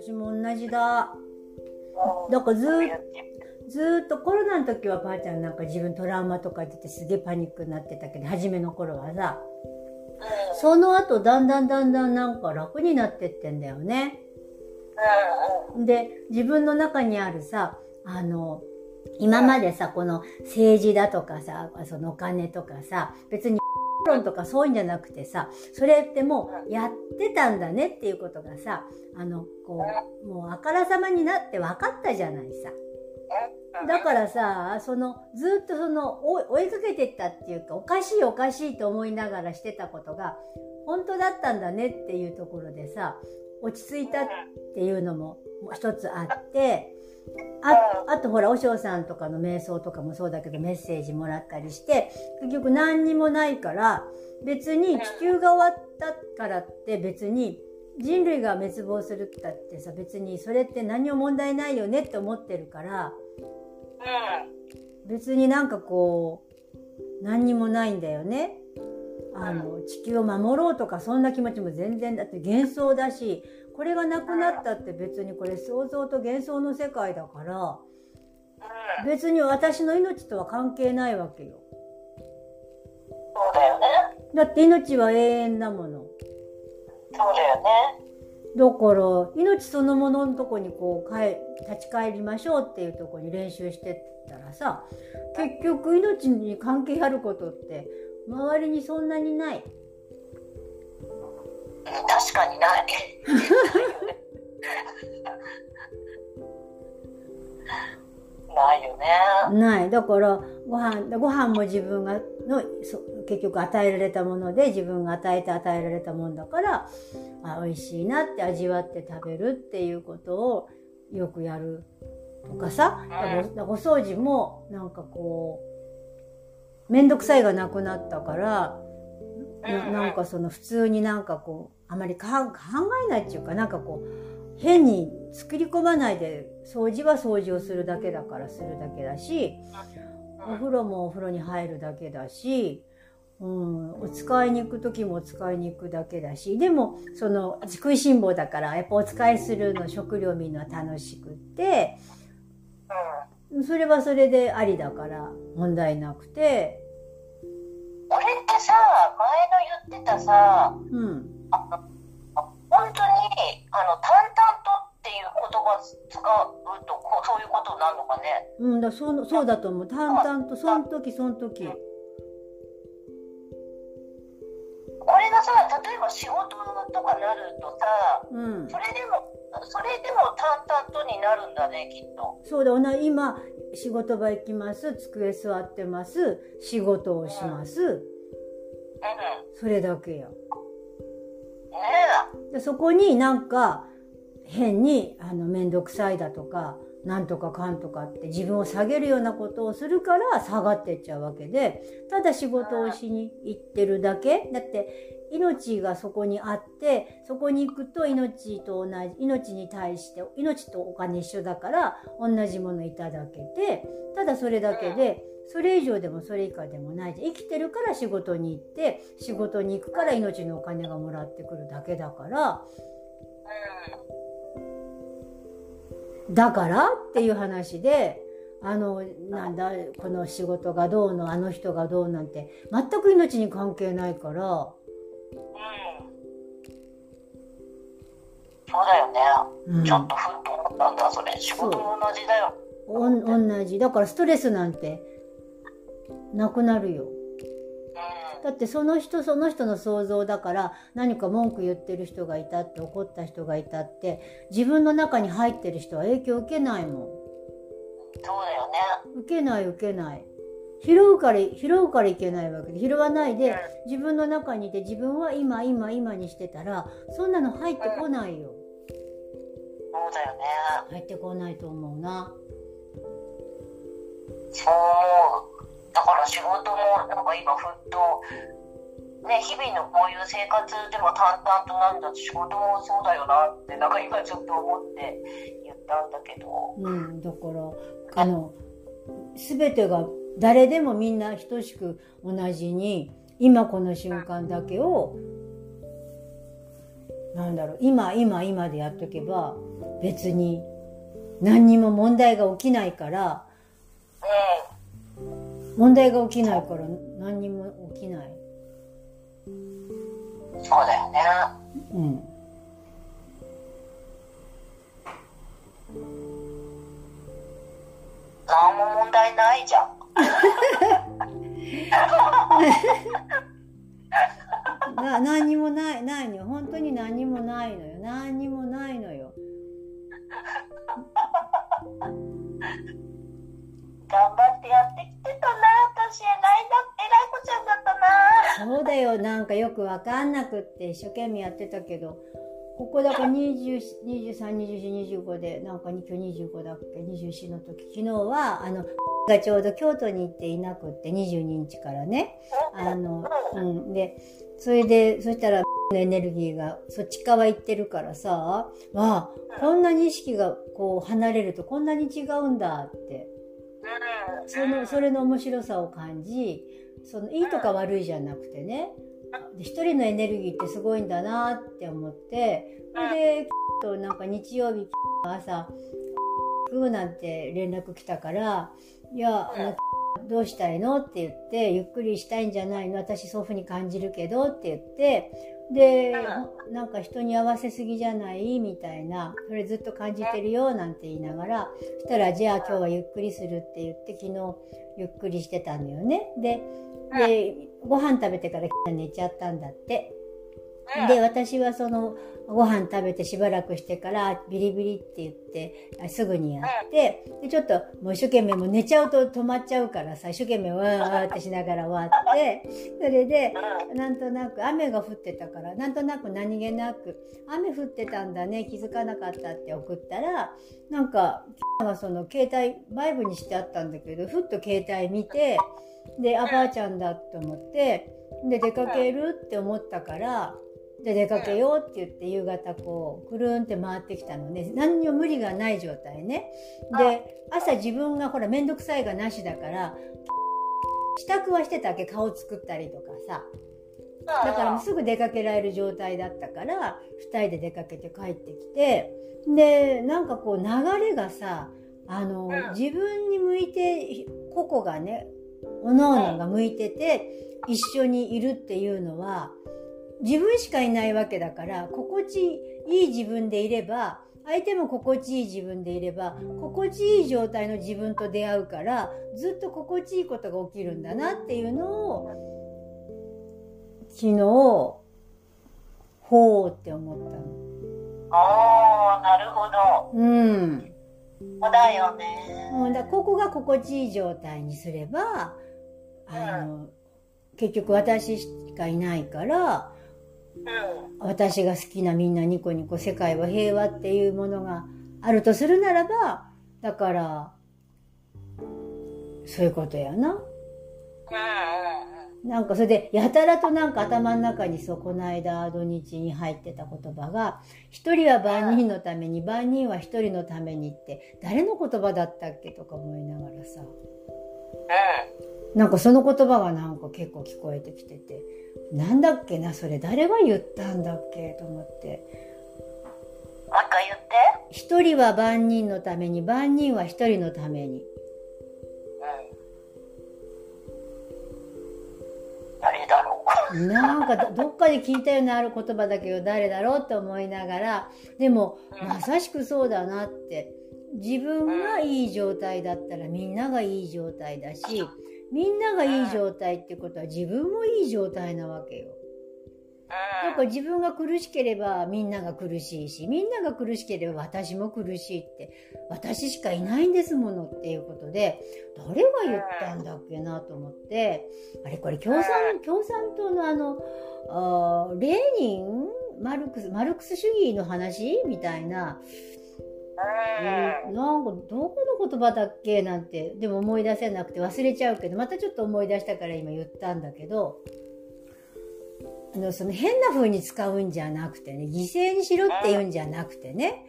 私も同じだ。だからずずっとコロナの時はばあちゃんなんか自分トラウマとか出てすげえパニックになってたけど初めの頃はさその後だんだんだんだんなんか楽になってってんだよね。で自分の中にあるさあの今までさこの政治だとかさそのお金とかさ別に論とかそういうんじゃなくてさそれってもうやってたんだねっていうことがさあのこうもうあからさまになって分かったじゃないさ。だからさそのずっとその追いかけてったっていうかおかしいおかしいと思いながらしてたことが本当だったんだねっていうところでさ落ち着いたっていうのも一つあってああとほら和尚さんとかの瞑想とかもそうだけどメッセージもらったりして結局何にもないから別に地球が終わったからって別に人類が滅亡するったってさ別にそれって何も問題ないよねって思ってるから別になんかこう何にもないんだよね。あの地球を守ろうとかそんな気持ちも全然だって幻想だしこれがなくなったって別にこれ想像と幻想の世界だから別に私の命とは関係ないわけよ。そうだよね。だって命は永遠だもの。そうだよね。だから命そのもののとこにこう帰立ち返りましょうっていうとこに練習してったらさ結局命に関係あることって周りにそんなにない。確かにない。ないよね。ない。だからご飯ご飯も自分がの結局与えられたもので自分が与えて与えられたもんだからあ美味しいなって味わって食べるっていうことをよくやるとかさ、うん、お掃除もなんかこう面倒くさいがなくなったからななんかその普通になんかこうあまり考えないっていうかなんかこう変に作り込まないで掃除は掃除をするだけだからするだけだしお風呂もお風呂に入るだけだし、うん、お使いに行く時もお使いに行くだけだしでもその食いしん坊だからやっぱお使いするの食料見るのは楽しくってそれはそれでありだから問題なくて。これってさ前の言ってたさ、うん、あの本当にあの淡々とっていう言葉使うとこうそういうことになるのかね。うんだそうそうだと思う淡々とその時その時。これがさ例えば仕事とかなるとさ、うん、それでもそれでも淡々とになるんだねきっと。そうだな今仕事場行きます机座ってます仕事をします、うん、それだけよ。でそこになんか変にあの面倒くさいだとかなんとかかんとかって自分を下げるようなことをするから下がってっちゃうわけでただ仕事をしに行ってるだけ。だって命がそこにあってそこに行くと命と同じ命に対して命とお金一緒だから同じものいただけてただそれだけでそれ以上でもそれ以下でもない生きてるから仕事に行って仕事に行くから命のお金がもらってくるだけだから。だからっていう話であのなんだこの仕事がどうのあの人がどうなんて全く命に関係ないから。そうだよね、うん、ちょっとふっと思ったんだそれ。仕事も同じだよ。お同じ。だからストレスなんてなくなるよ。だってその人その人の想像だから何か文句言ってる人がいたって怒った人がいたって自分の中に入ってる人は影響受けないもん。そうだよね。受けない受けない。拾うから拾うからいけないわけで拾わないで自分の中にいて自分は今今今にしてたらそんなの入ってこないよ、そうだよね。入ってこないと思うな。そうだから仕事もなんか今ふっとね、日々のこういう生活でも淡々となんだ仕事もそうだよなってなんか今ちょっと思って言ったんだけど。うん、だからあの全てが誰でもみんな等しく同じに今この瞬間だけを、なんだろう、今、今、今でやっとけば、別に何にも問題が起きないから、問題が起きないから何にも起きない。ん。そうだよね。うん。何も問題ないじゃん。な何にもない、ないのよ。本当に何にもないのよ。何にもないのよ。頑張ってやって。私、偉いだ、偉い子ちゃんだったな。そうだよ。なんかよくわかんなくって一生懸命やってたけど、ここだから20 23、24、25で、なんか今日25だっけ ?24 の時。昨日は、あの、がちょうど京都に行っていなくって、22日からね。あの、うん。で、それで、そしたら、のエネルギーがそっち側行ってるからさ、わあ、こんなに意識がこう離れるとこんなに違うんだって。うん。その、それの面白さを感じ、その、いいとか悪いじゃなくてね、で一人のエネルギーってすごいんだなって思って、それで、となんか日曜日朝、くーなんて連絡来たから、いや、あのどうしたいの？って言って、ゆっくりしたいんじゃないの？私そういうふうに感じるけど？って言って、で、なんか人に合わせすぎじゃない？みたいな、それずっと感じてるよなんて言いながら、そしたら、じゃあ今日はゆっくりするって言って、昨日ゆっくりしてたのよね。で、で、ご飯食べてから寝ちゃったんだって。で、私はその、ご飯食べてしばらくしてから、ビリビリって言って、あすぐにやって、で、ちょっともう一生懸命もう寝ちゃうと止まっちゃうからさ、一生懸命わーわーってしながら終わって、それで、なんとなく雨が降ってたから、なんとなく何気なく、雨降ってたんだね、気づかなかったって送ったら、なんか、がその携帯、バイブにしてあったんだけど、ふっと携帯見て、で、あ、ばあちゃんだと思って、で、出かけるって思ったから、で、出かけようって言って夕方こう、くるんって回ってきたのね。何にも無理がない状態ね。で、朝自分がほらめんどくさいがなしだから、支度はしてたわけ、顔作ったりとかさ。だからもうすぐ出かけられる状態だったから、二人で出かけて帰ってきて、で、なんかこう流れがさ、あの、うん自分に向いて、個々がね、おのおのが向いてて、一緒にいるっていうのは、自分しかいないわけだから、心地いい自分でいれば、相手も心地いい自分でいれば、心地いい状態の自分と出会うから、ずっと心地いいことが起きるんだなっていうのを、昨日、ほうって思ったの。おー、なるほど。うん。そうだよね。もうだここが心地いい状態にすれば、あの、結局私しかいないから、うん。私が好きなみんなニコニコ世界は平和っていうものがあるとするならば、だから、そういうことやな。なんかそれで、やたらとなんか頭の中にそう、この間土日に入ってた言葉が、一人は万人のために、万人は一人のためにって、誰の言葉だったっけとか思いながらさ、うん。なんかその言葉がなんか結構聞こえてきてて、なんだっけな、それ誰が言ったんだっけと思って。もう一回言って。一人は万人のために、万人は一人のために。うん。誰だろう。なんかどどっかで聞いたようなある言葉だけど誰だろうって思いながら、でもまさしくそうだなって。自分がいい状態だったらみんながいい状態だし、みんながいい状態ってことは自分もいい状態なわけよ。だから自分が苦しければみんなが苦しいし、みんなが苦しければ私も苦しいって、私しかいないんですものっていうことで、誰が言ったんだっけなと思って、あれこれ共産、共産党のあの、あーレーニンマルクス、マルクス主義の話みたいな、うん。なんかどこの言葉だっけなんて、でも思い出せなくて忘れちゃうけど、またちょっと思い出したから今言ったんだけど、あの、その変な風に使うんじゃなくてね、犠牲にしろって言うんじゃなくてね、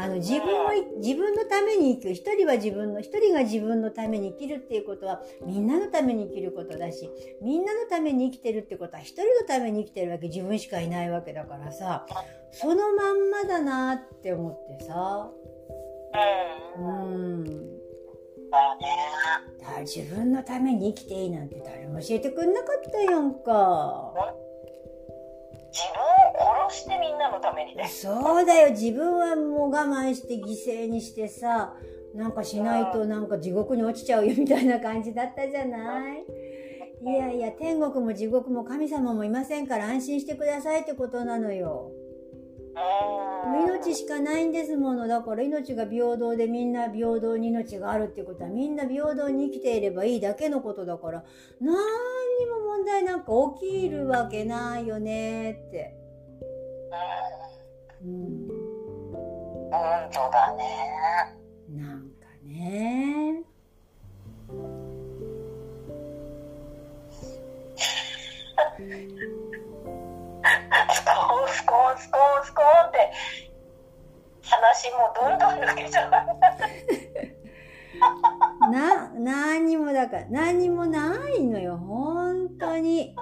あの、自分を、自分のために生きる。一人は自分の、一人が自分のために生きるっていうことは、みんなのために生きることだし、みんなのために生きてるってことは、一人のために生きてるわけ、自分しかいないわけだからさ、そのまんまだなって思ってさ。うん。うん。だよね。だから自分のために生きていいなんて誰も教えてくんなかったやんか。自分を殺してみんなのためにね。そうだよ、自分はもう我慢して犠牲にしてさ、なんかしないとなんか地獄に落ちちゃうよみたいな感じだったじゃない？いやいや、天国も地獄も神様もいませんから安心してくださいってことなのよ。うん。命しかないんですもの。だから命が平等でみんな平等に命があるってことはみんな平等に生きていればいいだけのことだから何にも問題なんか起きるわけないよねって。うん。うん。本当だね。なんかね。ーンスコーンスコーンって話もどんどん抜けちゃう。な、何にもだから、何にもないのよ、本当に。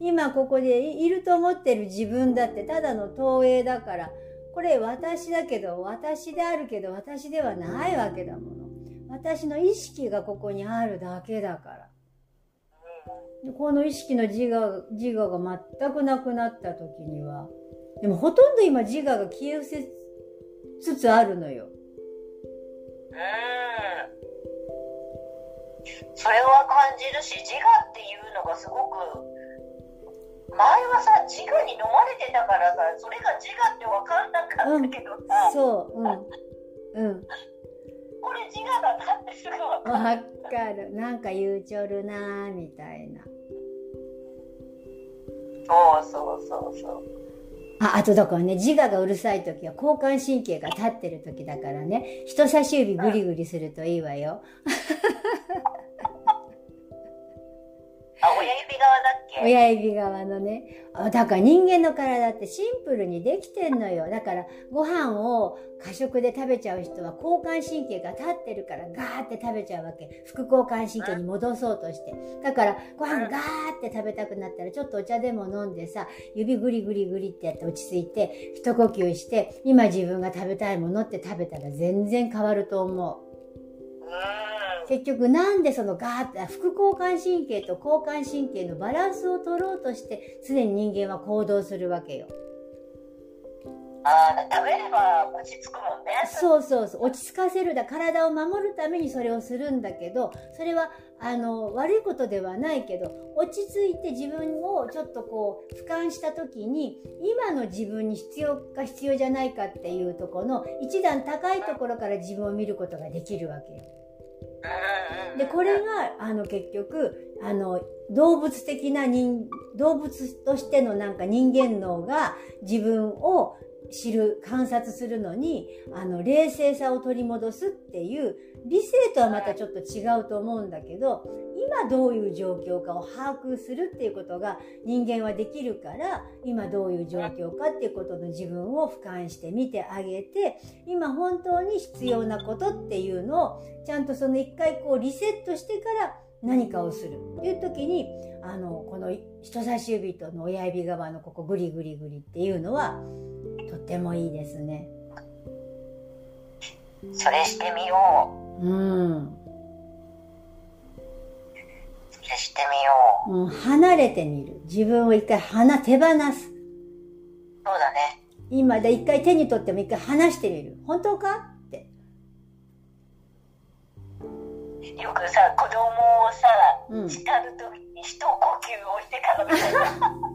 今ここでいいると思ってる自分だってただの投影だから、これ私だけど、私であるけど、私ではないわけだもの。私の意識がここにあるだけだから。でこの意識の自我、自我が全くなくなった時には、でもほとんど今自我が消え失せつつあるのよ。うん。それは感じるし、自我っていうのがすごく、前はさ、自我に飲まれてたからさ、それが自我って分かんなかったけどさ、そう、うん。うん。これ自我だなってすぐ分かる。わかる。なんか言うちょるなーみたいな。そうそうそうそう。あ、あとだからね、自我がうるさい時は交感神経が立ってる時だからね、人差し指ぐりぐりするといいわよ。親指側のね。あだから人間の体ってシンプルにできてんのよ。だからご飯を過食で食べちゃう人は交感神経が立ってるからガーって食べちゃうわけ。副交感神経に戻そうとして。だからご飯ガーって食べたくなったらちょっとお茶でも飲んでさ、指グリグリグリってやって落ち着いて、一呼吸して、今自分が食べたいものって食べたら全然変わると思う。うん。結局なんでそのガーって副交感神経と交感神経のバランスを取ろうとして常に人間は行動するわけよ。ああ、食べれば落ち着くもんね。そうそうそう。落ち着かせるだ。体を守るためにそれをするんだけど、それは、あの、悪いことではないけど、落ち着いて自分をちょっとこう、俯瞰した時に、今の自分に必要か必要じゃないかっていうところの、一段高いところから自分を見ることができるわけよ。で、これが、あの、結局、あの、動物的な人、動物としてのなんか人間脳が自分を知る、観察するのに、あの、冷静さを取り戻すっていう、理性とはまたちょっと違うと思うんだけど、今どういう状況かを把握するっていうことが人間はできるから、今どういう状況かっていうことの自分を俯瞰して見てあげて、今本当に必要なことっていうのを、ちゃんとその一回こうリセットしてから何かをする。っていう時に、あの、この人差し指との親指側のここグリグリグリっていうのは、てもいいですね。それしてみようん。う。それしてみよう。もう離れてみる。自分を一回離、手放す。そうだね。今で一回手に取っても一回離してみる。本当かって。よくさ、子供をさ、うん叱るときに一呼吸をしてからみたいな。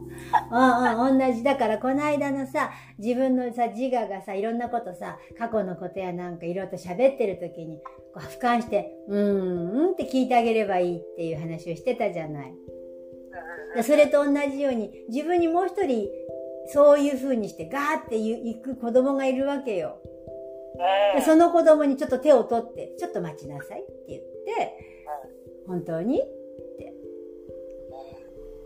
うんうん、同じ。だから、この間のさ、自分のさ、自我がさ、いろんなことさ、過去のことやなんかいろいろと喋ってる時に、こう俯瞰して、うーん、うんって聞いてあげればいいっていう話をしてたじゃない。でそれと同じように、自分にもう一人、そういう風にしてガーって行く子供がいるわけよ。その子供にちょっと手を取って、ちょっと待ちなさいって言って、本当に。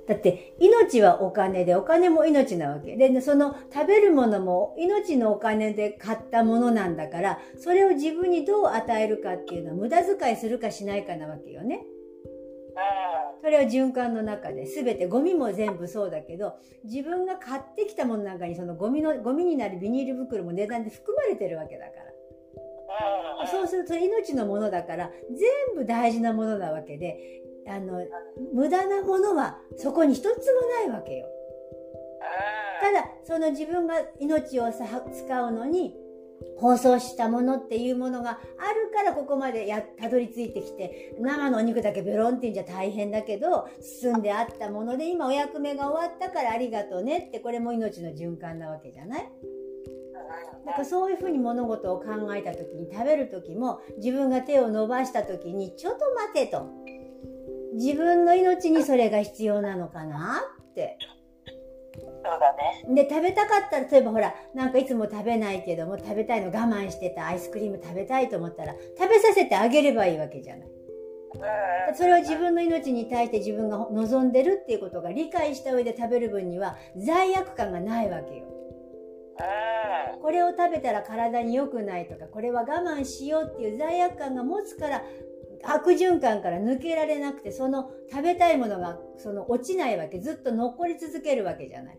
だって命はお金でお金も命なわけでその食べるものも命のお金で買ったものなんだからそれを自分にどう与えるかっていうのは無駄遣いするかしないかなわけよね。それは循環の中で全てゴミも全部そうだけど自分が買ってきたものなんかにそのゴミのゴミになるビニール袋も値段で含まれてるわけだから。そうすると命のものだから全部大事なものなわけであの無駄なものはそこに一つもないわけよ。ただその自分が命をさ使うのに包装したものっていうものがあるからここまでやたどり着いてきて生のお肉だけベロンっていうんじゃ大変だけど包んであったもので今お役目が終わったからありがとうねってこれも命の循環なわけじゃない？だからそういうふうに物事を考えた時に食べる時も自分が手を伸ばした時にちょっと待てと自分の命にそれが必要なのかなってそうだね。で、食べたかったら、例えばほら、なんかいつも食べないけども、食べたいの我慢してたアイスクリーム食べたいと思ったら、食べさせてあげればいいわけじゃない。それは自分の命に対して自分が望んでるっていうことが理解した上で食べる分には罪悪感がないわけよ。これを食べたら体に良くないとか、これは我慢しようっていう罪悪感が持つから悪循環から抜けられなくて、その食べたいものがその落ちないわけ。ずっと残り続けるわけじゃない。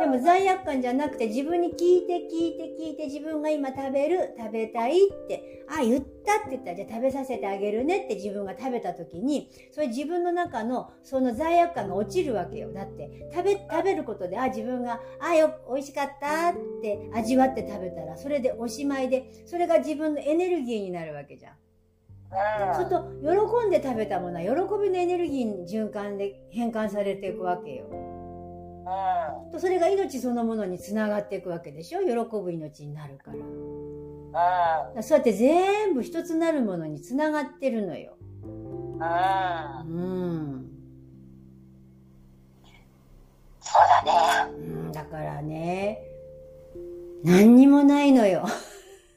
でも罪悪感じゃなくて自分に聞いて聞いて聞いて自分が今食べる食べたいってあ言ったって言ったらじゃあ食べさせてあげるねって自分が食べた時にそれ自分の中のその罪悪感が落ちるわけよだって食べ食べることであ自分があよ美味しかったって味わって食べたらそれでおしまいでそれが自分のエネルギーになるわけじゃん。そうすると喜んで食べたものは喜びのエネルギーに循環で変換されていくわけよ。とそれが命そのものにつながっていくわけでしょ？喜ぶ命になるから。らそうやって全部一つなるものにつながってるのよ。うん。そうだね。うん、だからね、何にもないのよ。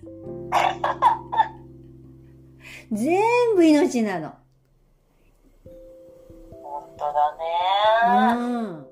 全部命なの。本当だね。うん。